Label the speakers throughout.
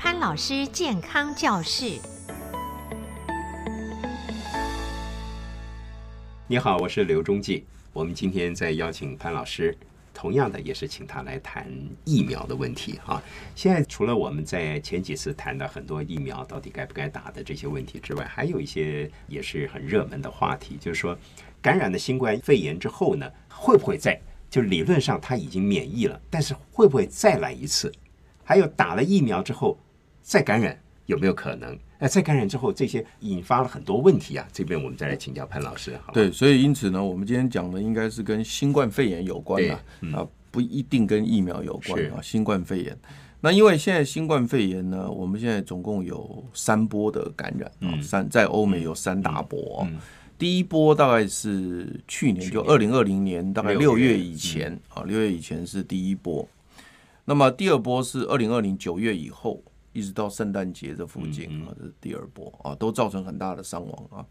Speaker 1: 潘老师健康教室。
Speaker 2: 你好，我是刘忠记。我们今天在邀请潘老师，同样的也是请他来谈疫苗的问题哈。现在除了我们在前几次谈的很多疫苗到底该不该打的这些问题之外，还有一些也是很热门的话题，就是说感染了新冠肺炎之后呢，会不会再就理论上他已经免疫了，但是会不会再来一次？还有打了疫苗之后再感染有没有可能？那再感染之后，这些引发了很多问题啊。这边我们再来请教潘老师。好，
Speaker 3: 对，所以因此呢，我们今天讲的应该是跟新冠肺炎有关的、嗯、啊，不一定跟疫苗有关啊。新冠肺炎，那因为现在新冠肺炎呢，我们现在总共有三波的感染啊，嗯、三在欧美有三大波、第一波大概是去年，就二零二零年大概六月以前啊，六月以前是第一波。那么第二波是二零二零九月以后。一直到圣诞节这附近啊，这是第二波啊，都造成很大的伤亡啊。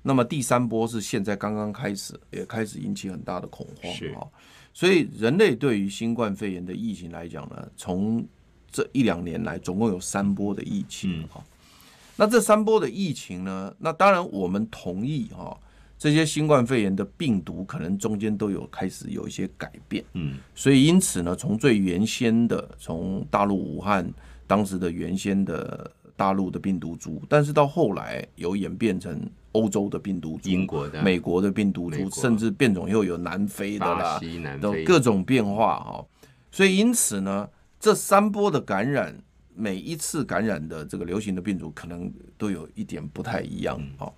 Speaker 3: 那么第三波是现在刚刚开始，也开始引起很大的恐慌啊。所以人类对于新冠肺炎的疫情来讲呢，从这一两年来总共有三波的疫情啊。那这三波的疫情呢，那当然我们同意啊，这些新冠肺炎的病毒可能中间都有开始有一些改变。嗯，所以因此呢，从最原先的从大陆武汉。当时的原先的大陆的病毒株，但是到后来有演变成欧洲的病毒株、
Speaker 2: 英国的、
Speaker 3: 美国的病毒株，甚至变种又有南非的啦，都各种变化哈。所以因此呢，这三波的感染，每一次感染的这个流行的病毒可能都有一点不太一样啊。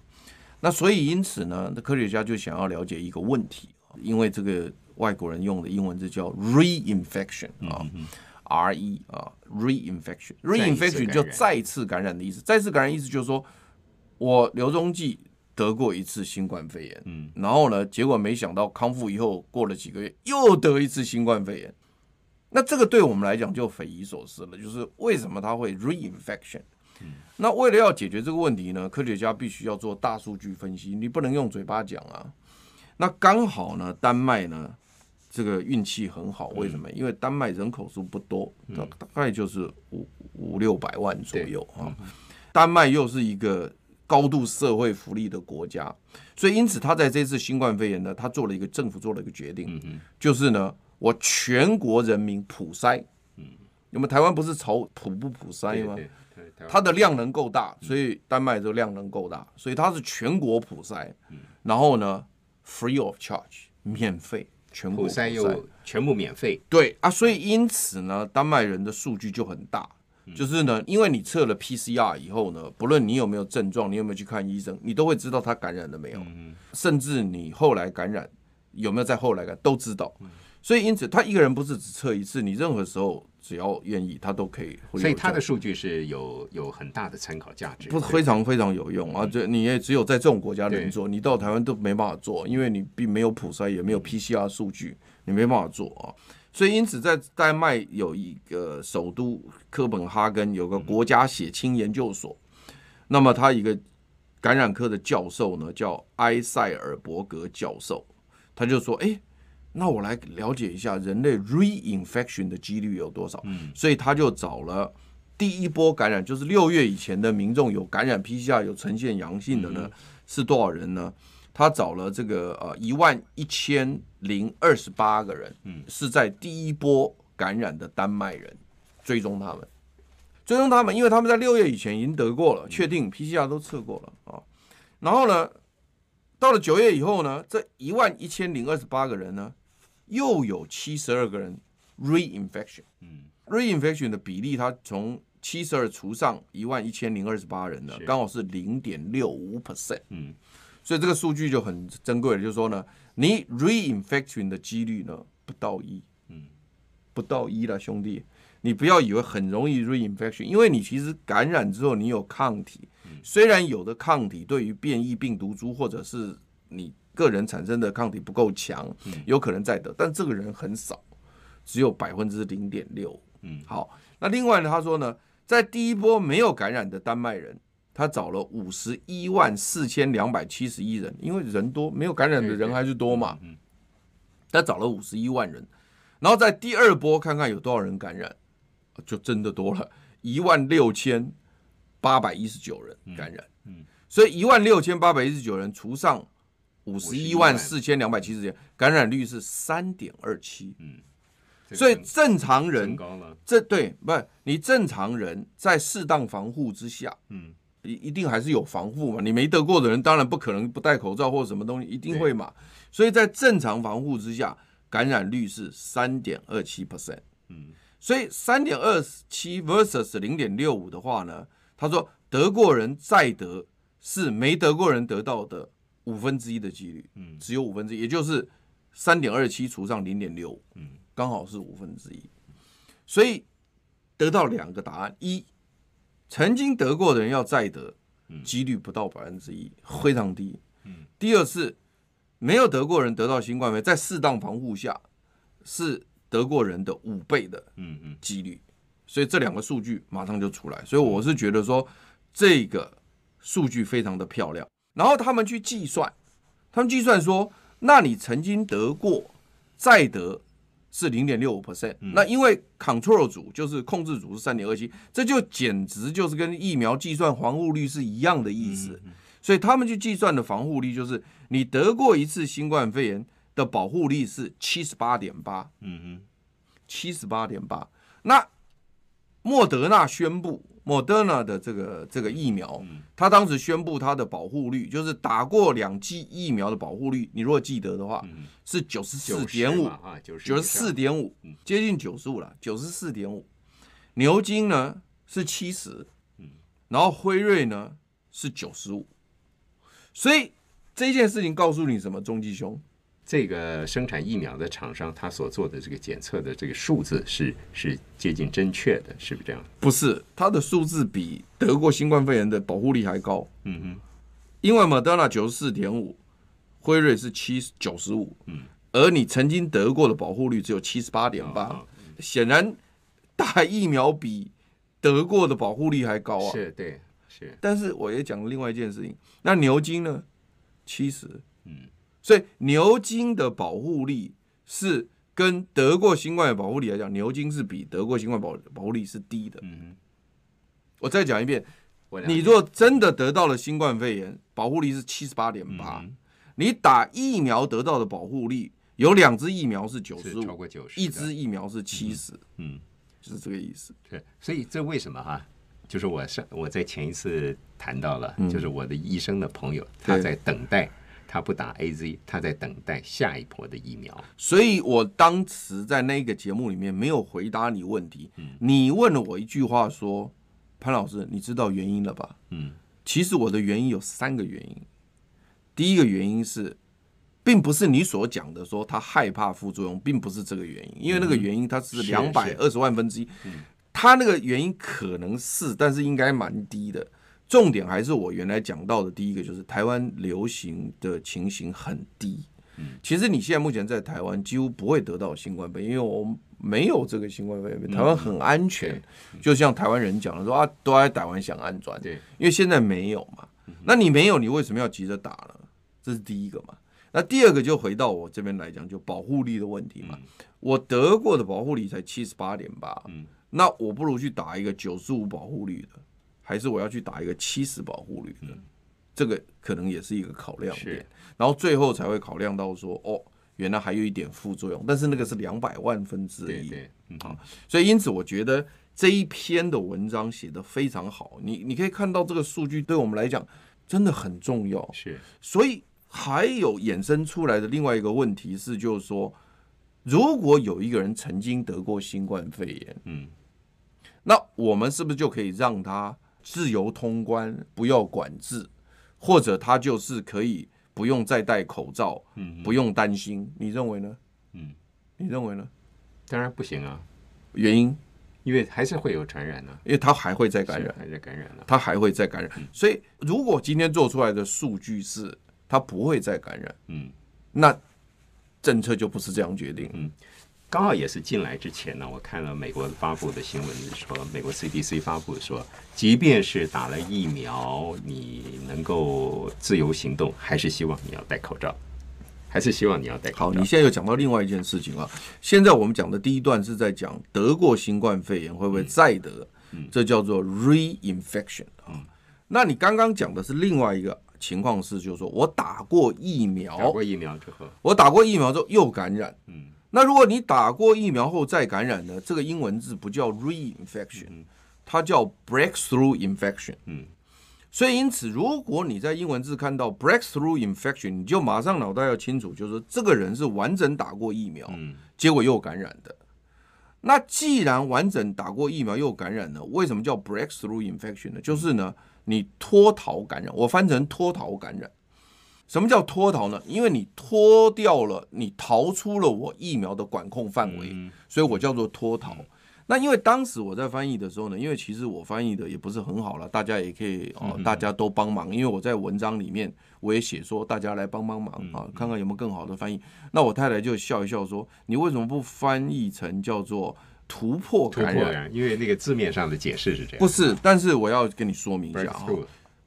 Speaker 3: 那所以因此呢，科学家就想要了解一个问题，因为这个外国人用的英文字叫 reinfection 啊。R E 啊，reinfection，reinfection 就再次感染的意思。再次感染意思就是说，我刘中记得过一次新冠肺炎，嗯，然后呢，结果没想到康复以后过了几个月又得一次新冠肺炎。那这个对我们来讲就匪夷所思了，就是为什么他会 reinfection？嗯，那为了要解决这个问题呢，科学家必须要做大数据分析，你不能用嘴巴讲啊。那刚好呢，丹麦呢。这个运气很好，为什么？因为丹麦人口数不多，大大概就是五五六百万左右啊。丹麦又是一个高度社会福利的国家，所以因此他在这次新冠肺炎呢，他做了一个政府做了一个决定，就是呢，我全国人民普筛。那么台湾不是朝普不普筛吗？它的量能够大，所以丹麦这个量能够大，所以它是全国普筛，然后呢，free of charge，免费。全部
Speaker 2: 全部免费，
Speaker 3: 对啊，所以因此呢，丹麦人的数据就很大，就是呢，因为你测了 PCR 以后呢，不论你有没有症状，你有没有去看医生，你都会知道他感染了没有，甚至你后来感染有没有在后来感都知道。所以因此，他一个人不是只测一次，你任何时候只要愿意，他都可以。
Speaker 2: 所以他的数据是有有很大的参考价值，
Speaker 3: 不是非常非常有用啊！这你也只有在这种国家能做，你到台湾都没办法做，因为你并没有普筛，也没有 PCR 数据，你没办法做啊。所以因此，在丹麦有一个首都哥本哈根有个国家血清研究所，那么他一个感染科的教授呢，叫埃塞尔伯格教授，他就说：“哎。”那我来了解一下人类 reinfection 的几率有多少？嗯，所以他就找了第一波感染，就是六月以前的民众有感染 PCR 有呈现阳性的呢，是多少人呢？他找了这个呃一万一千零二十八个人，嗯，是在第一波感染的丹麦人，追踪他们，追踪他们，因为他们在六月以前已经得过了，确定 PCR 都测过了啊，然后呢，到了九月以后呢，这一万一千零二十八个人呢。又有七十二个人 reinfection，嗯，reinfection 的比例，它从七十二除上一万一千零二十八人呢，刚好是零点六五 percent，嗯，所以这个数据就很珍贵了，就是说呢，你 reinfection 的几率呢不到一，嗯，不到一了，兄弟，你不要以为很容易 reinfection，因为你其实感染之后你有抗体，虽然有的抗体对于变异病毒株或者是你。个人产生的抗体不够强，有可能再得，但这个人很少，只有百分之零点六。嗯，好，那另外呢，他说呢，在第一波没有感染的丹麦人，他找了五十一万四千两百七十一人，因为人多，没有感染的人还是多嘛。嗯，他找了五十一万人，然后在第二波看看有多少人感染，就真的多了，一万六千八百一十九人感染，嗯，所以一万六千八百一十九人除上五十一万四千两百七十人，感染率是三点二七，嗯，所以正常人这对不是你正常人在适当防护之下，嗯。一一定还是有防护嘛？你没得过的人，当然不可能不戴口罩或什么东西，一定会嘛。所以在正常防护之下，感染率是三点二七 percent。嗯，所以三点二七 versus 零点六五的话呢，他说得过人再得是没得过人得到的五分之一的几率。嗯，只有五分之一，也就是三点二七除上零点六五，嗯，刚好是五分之一。所以得到两个答案：一。曾经得过的人要再得，几率不到百分之一，非常低。第二是没有得过人得到新冠肺炎，在适当防护下，是得过人的五倍的几率。所以这两个数据马上就出来。所以我是觉得说这个数据非常的漂亮。然后他们去计算，他们计算说，那你曾经得过再得。是零点六五 percent，那因为 control 组就是控制组是三点二七，这就简直就是跟疫苗计算防护率是一样的意思。所以他们去计算的防护率就是你得过一次新冠肺炎的保护力是七十八点八，嗯嗯，七十八点八。那莫德纳宣布。莫德纳的这个这个疫苗，它当时宣布它的保护率，就是打过两剂疫苗的保护率，你如果记得的话，是九十四点五，九十四点五，接近九十五了，九十四点五。牛津呢是七十，然后辉瑞呢是九十五，所以这件事情告诉你什么，中继兄？
Speaker 2: 这个生产疫苗的厂商，他所做的这个检测的这个数字是是接近正确的，是不是这样？
Speaker 3: 不是，它的数字比得过新冠肺炎的保护力还高。嗯哼，因为莫德纳九十四点五，辉瑞是七九十五，嗯，而你曾经得过的保护率只有七十八点八，显然打疫苗比得过的保护力还高啊。
Speaker 2: 是，对，是。
Speaker 3: 但是我也讲了另外一件事情，那牛津呢？七十，嗯。所以牛津的保护力是跟得过新冠的保护力来讲，牛津是比得过新冠保保护力是低的。嗯，我再讲一遍，你若真的得到了新冠肺炎，保护力是七十八点八，你打疫苗得到的保护力有两支疫苗是九十五，一支疫苗是七十。嗯，就是这个意思。
Speaker 2: 对，所以这为什么哈？就是我上我在前一次谈到了，就是我的医生的朋友他在等待。他不打 AZ，他在等待下一波的疫苗。
Speaker 3: 所以我当时在那个节目里面没有回答你问题。嗯，你问了我一句话说：“潘老师，你知道原因了吧？”嗯，其实我的原因有三个原因。第一个原因是，并不是你所讲的说他害怕副作用，并不是这个原因，因为那个原因它是两百二十万分之一。嗯，他那个原因可能是，但是应该蛮低的。重点还是我原来讲到的第一个，就是台湾流行的情形很低。嗯，其实你现在目前在台湾几乎不会得到新冠肺炎，因为我们没有这个新冠肺炎，台湾很安全。就像台湾人讲的说啊，都在台湾想安装，对，因为现在没有嘛。那你没有，你为什么要急着打呢？这是第一个嘛。那第二个就回到我这边来讲，就保护力的问题嘛。我得过的保护力才七十八点八，嗯，那我不如去打一个九十五保护率的。还是我要去打一个七十保护率的，这个可能也是一个考量点，然后最后才会考量到说，哦，原来还有一点副作用，但是那个是两百万分之一，啊，所以因此我觉得这一篇的文章写得非常好，你你可以看到这个数据对我们来讲真的很重要，
Speaker 2: 是，
Speaker 3: 所以还有衍生出来的另外一个问题是，就是说，如果有一个人曾经得过新冠肺炎，嗯，那我们是不是就可以让他？自由通关，不要管制，或者他就是可以不用再戴口罩，嗯，不用担心。你认为呢？嗯，你认为呢？
Speaker 2: 当然不行啊。
Speaker 3: 原因，
Speaker 2: 因为还是会有传染呢，
Speaker 3: 因为他还会再感染，
Speaker 2: 还在感染啊，
Speaker 3: 他还会再感染。所以，如果今天做出来的数据是他不会再感染，嗯，那政策就不是这样决定，嗯。
Speaker 2: 刚好也是进来之前呢，我看了美国发布的新闻，说美国 CDC 发布说，即便是打了疫苗，你能够自由行动，还是希望你要戴口罩，还是希望你要戴口罩。
Speaker 3: 好，你现在又讲到另外一件事情啊。现在我们讲的第一段是在讲得过新冠肺炎会不会再得，这叫做 reinfection 啊。那你刚刚讲的是另外一个情况是，就是说我打过疫苗，
Speaker 2: 打过疫苗之后，
Speaker 3: 我打过疫苗之后又感染。
Speaker 2: 嗯，
Speaker 3: 那如果你打过疫苗后再感染呢？这个英文字不叫 reinfection，它叫 breakthrough infection。嗯，所以因此，如果你在英文字看到 breakthrough infection，你就马上脑袋要清楚，就是说这个人是完整打过疫苗，结果又感染的。那既然完整打过疫苗又感染了，为什么叫 breakthrough infection 呢？就是呢。你脱逃感染，我翻成脱逃感染。什么叫脱逃呢？因为你脱掉了，你逃出了我疫苗的管控范围，所以我叫做脱逃。那因为当时我在翻译的时候呢，因为其实我翻译的也不是很好了，大家也可以哦，大家都帮忙。因为我在文章里面我也写说，大家来帮帮忙啊，看看有没有更好的翻译。那我太太就笑一笑说：“你为什么不翻译成叫做？”突破感染，
Speaker 2: 因为那个字面上的解释是这样。
Speaker 3: 不是，但是我要跟你说明一下啊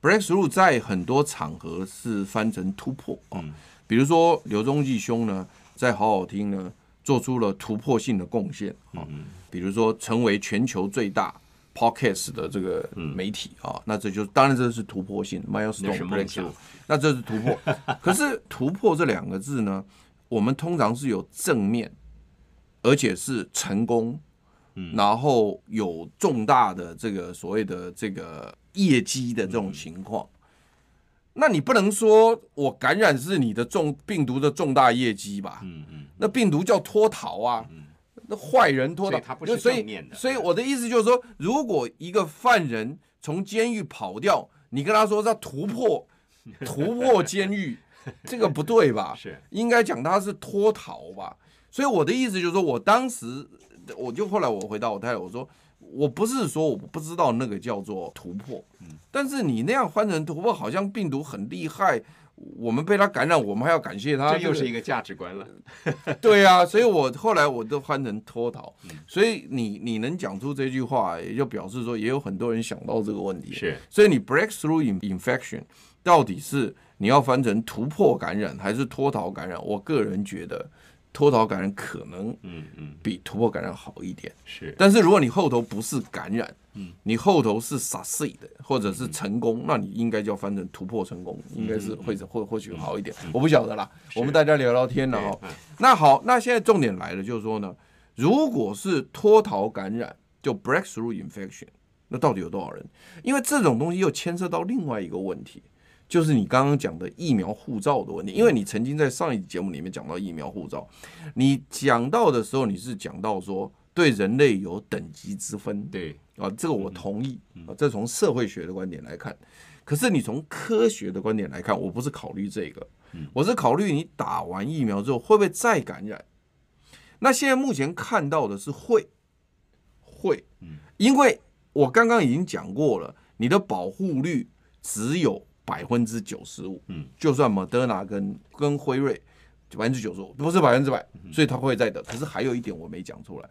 Speaker 3: ，breakthrough 在很多场合是翻成突破啊。比如说刘宗济兄呢，在好好听呢，做出了突破性的贡献啊。比如说成为全球最大 podcast 的这个媒体啊，那这就当然这是突破性 milestone breakthrough，那这是突破。可是突破这两个字呢，我们通常是有正面，而且是成功。然后有重大的这个所谓的这个业绩的这种情况，那你不能说我感染是你的重病毒的重大业绩吧？嗯嗯，那病毒叫脱逃啊，那坏人脱逃，所以所以我的意思就是说，如果一个犯人从监狱跑掉，你跟他说他突破 突破监狱，这个不对吧？是应该讲他是脱逃吧？所以我的意思就是说我当时。我就后来我回答我太太，我说我不是说我不知道那个叫做突破，但是你那样翻成突破，好像病毒很厉害，我们被它感染，我们还要感谢它，
Speaker 2: 这又是一个价值观了。
Speaker 3: 对啊，所以我后来我都翻成脱逃。所以你你能讲出这句话，也就表示说也有很多人想到这个问题。
Speaker 2: 是，
Speaker 3: 所以你 breakthrough infection 到底是你要翻成突破感染还是脱逃感染？我个人觉得。脱逃感染可能，嗯嗯，比突破感染好一点，是。但是如果你后头不是感染，嗯，你后头是 succeed 的，或者是成功，那你应该就要翻成突破成功，应该是会或或许好一点。我不晓得啦，我们大家聊聊天了哈。那好，那现在重点来了，就是说呢，如果是脱逃感染，就 breakthrough infection，那到底有多少人？因为这种东西又牵涉到另外一个问题。就是你刚刚讲的疫苗护照的问题，因为你曾经在上一集节目里面讲到疫苗护照，你讲到的时候你是讲到说对人类有等级之分，对啊，这个我同意啊，这从社会学的观点来看，可是你从科学的观点来看，我不是考虑这个，我是考虑你打完疫苗之后会不会再感染。那现在目前看到的是会，会，因为我刚刚已经讲过了，你的保护率只有。百分之九十五，嗯，就算莫德纳跟跟辉瑞，百分之九十五不是百分之百，所以他会在的。可是还有一点我没讲出来，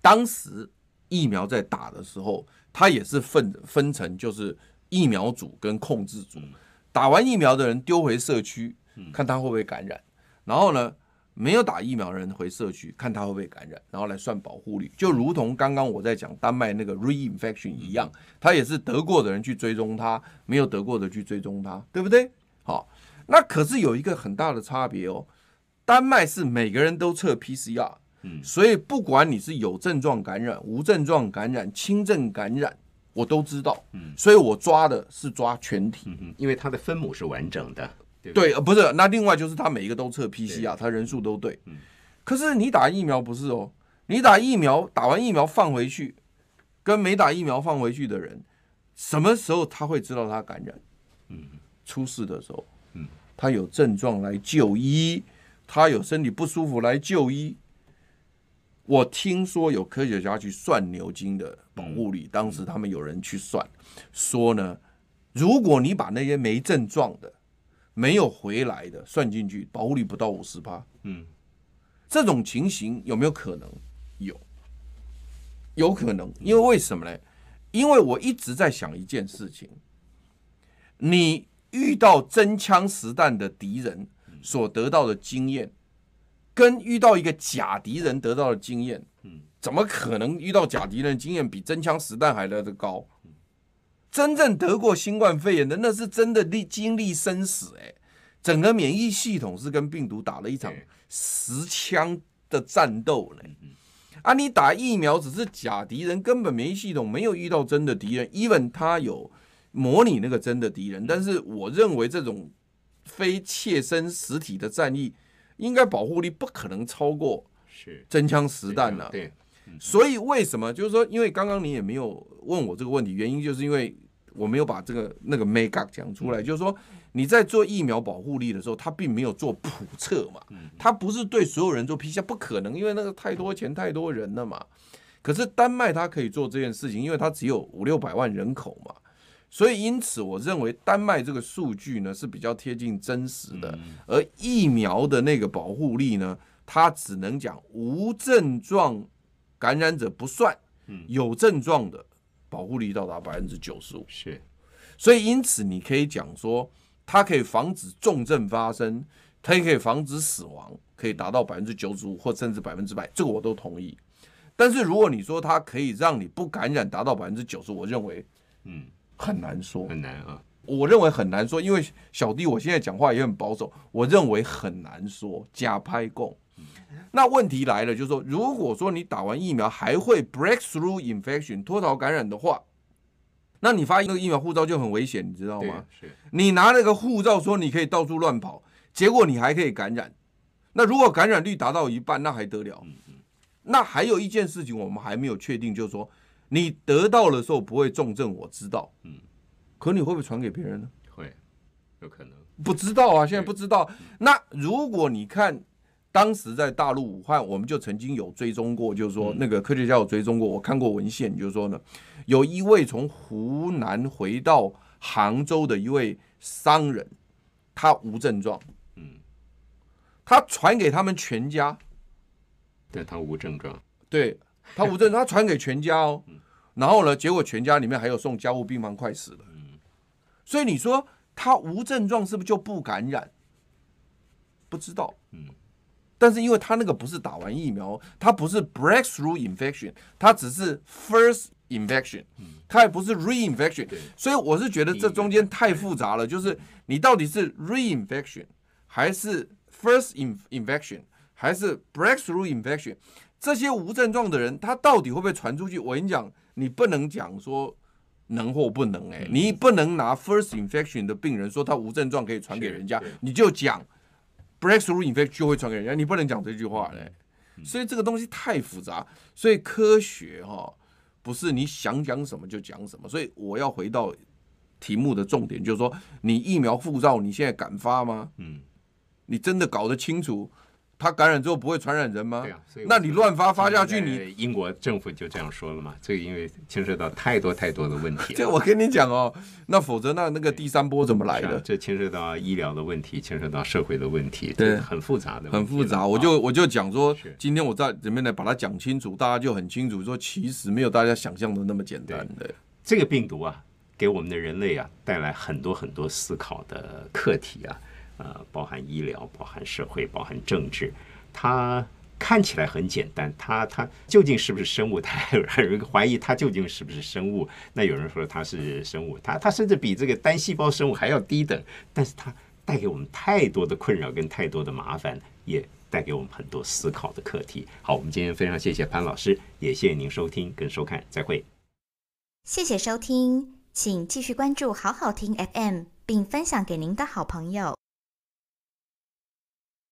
Speaker 3: 当时疫苗在打的时候，它也是分分成就是疫苗组跟控制组，打完疫苗的人丢回社区，看他会不会感染，然后呢，没有打疫苗的人回社区，看他会不会感染，然后来算保护率，就如同刚刚我在讲丹麦那个 reinfection 一样，他也是得过的人去追踪他，没有得过的去追踪他，对不对？好，那可是有一个很大的差别哦，丹麦是每个人都测 PCR，嗯，所以不管你是有症状感染、无症状感染、轻症感染，我都知道，嗯，所以我抓的是抓全体，
Speaker 2: 嗯，因为它的分母是完整的。
Speaker 3: 对，呃，不是，那另外就是他每一个都测 PCR，他人数都对。可是你打疫苗不是哦，你打疫苗打完疫苗放回去，跟没打疫苗放回去的人，什么时候他会知道他感染？嗯，出事的时候，嗯，他有症状来就医，他有身体不舒服来就医。我听说有科学家去算牛津的保护率，当时他们有人去算，说呢，如果你把那些没症状的没有回来的算进去，保护率不到五十趴。嗯，这种情形有没有可能？有，有可能。因为为什么呢？因为我一直在想一件事情：你遇到真枪实弹的敌人所得到的经验，跟遇到一个假敌人得到的经验，嗯怎么可能遇到假敌人经验比真枪实弹还来得高？真正得过新冠肺炎的，那是真的历经历生死哎、欸，整个免疫系统是跟病毒打了一场实枪的战斗嘞。啊，你打疫苗只是假敌人，根本免疫系统没有遇到真的敌人，even 他有模拟那个真的敌人，但是我认为这种非切身实体的战役，应该保护力不可能超过是。真枪实弹了。对，所以为什么？就是说，因为刚刚你也没有问我这个问题，原因就是因为。我没有把这个那个 make up 讲出来，就是说你在做疫苗保护力的时候，它并没有做普测嘛，它不是对所有人做 PCR，不可能，因为那个太多钱太多人了嘛。可是丹麦它可以做这件事情，因为它只有五六百万人口嘛，所以因此我认为丹麦这个数据呢是比较贴近真实的，而疫苗的那个保护力呢，它只能讲无症状感染者不算，有症状的。保护力到达百分之九十五，是，所以因此你可以讲说，它可以防止重症发生，它也可以防止死亡，可以达到百分之九十五或甚至百分之百，这个我都同意。但是如果你说它可以让你不感染达到百分之九十，我认为，嗯，很难说，很难啊。我认为很难说，因为小弟我现在讲话也很保守，我认为很难说，假拍供。那问题来了，就是说，如果说你打完疫苗还会 breakthrough infection 脱逃感染的话，那你发那个疫苗护照就很危险，你知道吗？是你拿那个护照说你可以到处乱跑，结果你还可以感染。那如果感染率达到一半，那还得了？那还有一件事情我们还没有确定，就是说你得到的时候不会重症，我知道。嗯可你会不会传给别人呢？会，有可能。不知道啊，现在不知道。那如果你看。当时在大陆武汉，我们就曾经有追踪过，就是说那个科学家有追踪过，我看过文献，就是说呢，有一位从湖南回到杭州的一位商人，他无症状，嗯，他传给他们全家，对，他无症状，对，他无症状，他传给全家哦，然后呢，结果全家里面还有送家务病房，快死了，嗯，所以你说他无症状是不是就不感染？不知道，嗯。但是因为他那个不是打完疫苗，他不是 breakthrough infection，他只是 first infection，他也不是 reinfection，所以我是觉得这中间太复杂了，就是你到底是 reinfection 还是 first infection 还是 breakthrough infection，这些无症状的人他到底会不会传出去？我跟你讲，你不能讲说能或不能，哎，你不能拿 first infection 的病人说他无症状可以传给人家，你就讲。Breakthrough infection 就会传给人家，你不能讲这句话嘞。所以这个东西太复杂，所以科学哈不是你想讲什么就讲什么。所以我要回到题目的重点，就是说，你疫苗护照你现在敢发吗？嗯，你真的搞得清楚？他感染之后不会传染人吗？对啊，那你乱发发下去，你英国政府就这样说了嘛？这个因为牵涉到太多太多的问题。这我跟你讲哦，那否则那那个第三波怎么来的？这牵涉到医疗的问题，牵涉到社会的问题，对，很复杂的，很复杂。我就我就讲说，今天我在里面呢把它讲清楚，大家就很清楚说，其实没有大家想象的那么简单的。这个病毒啊，给我们的人类啊带来很多很多思考的课题啊。呃，包含医疗，包含社会，包含政治，它看起来很简单，它它究竟是不是生物？它还有人怀疑它究竟是不是生物？那有人说它是生物，它它甚至比这个单细胞生物还要低等，但是它带给我们太多的困扰跟太多的麻烦，也带给我们很多思考的课题。好，我们今天非常谢谢潘老师，也谢谢您收听跟收看，再会。谢谢收听，请继续关注好好听 FM，并分享给您的好朋友。